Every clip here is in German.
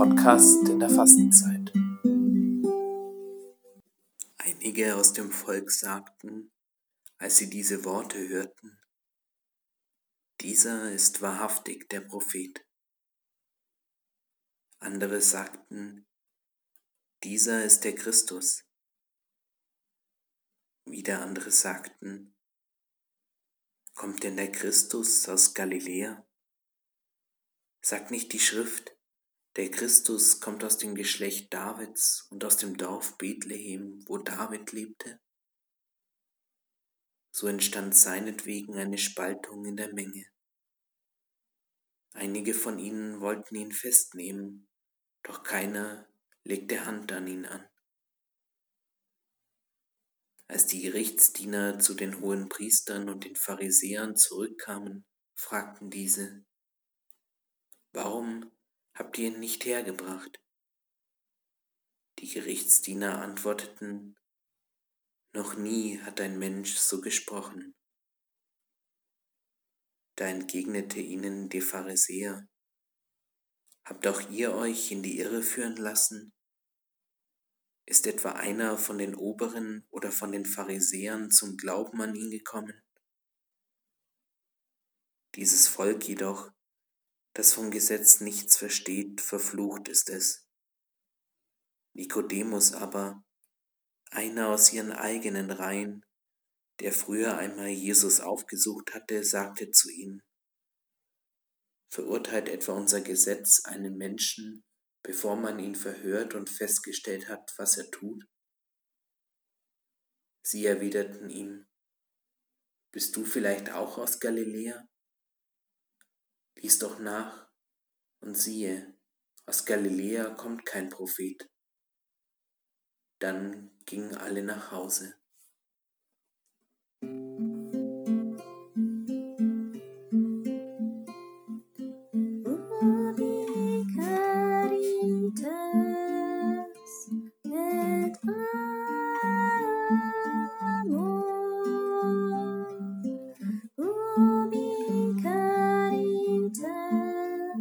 Podcast in der Fastenzeit. Einige aus dem Volk sagten, als sie diese Worte hörten, dieser ist wahrhaftig der Prophet. Andere sagten, dieser ist der Christus. Wieder andere sagten, kommt denn der Christus aus Galiläa? Sagt nicht die Schrift, der Christus kommt aus dem Geschlecht Davids und aus dem Dorf Bethlehem, wo David lebte? So entstand seinetwegen eine Spaltung in der Menge. Einige von ihnen wollten ihn festnehmen, doch keiner legte Hand an ihn an. Als die Gerichtsdiener zu den hohen Priestern und den Pharisäern zurückkamen, fragten diese, Warum habt ihr ihn nicht hergebracht? Die Gerichtsdiener antworteten, Noch nie hat ein Mensch so gesprochen. Da entgegnete ihnen der Pharisäer, Habt auch ihr euch in die Irre führen lassen? Ist etwa einer von den Oberen oder von den Pharisäern zum Glauben an ihn gekommen? Dieses Volk jedoch das vom Gesetz nichts versteht, verflucht ist es. Nikodemus aber, einer aus ihren eigenen Reihen, der früher einmal Jesus aufgesucht hatte, sagte zu ihm, Verurteilt etwa unser Gesetz einen Menschen, bevor man ihn verhört und festgestellt hat, was er tut? Sie erwiderten ihm, Bist du vielleicht auch aus Galiläa? Lies doch nach, und siehe, aus Galiläa kommt kein Prophet. Dann gingen alle nach Hause.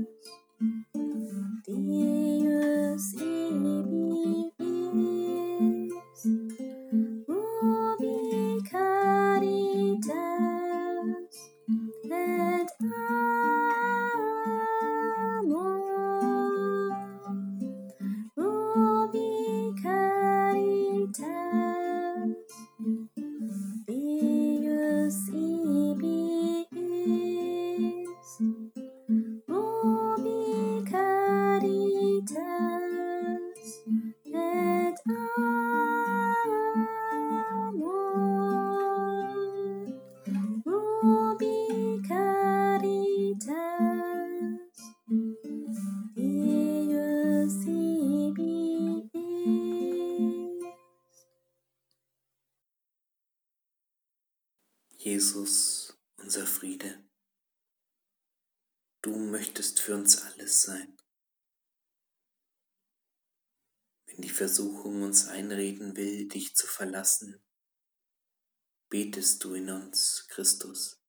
friends. Jesus, unser Friede. Du möchtest für uns alles sein. Wenn die Versuchung uns einreden will, dich zu verlassen, betest du in uns, Christus,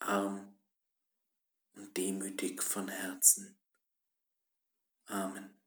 arm und demütig von Herzen. Amen.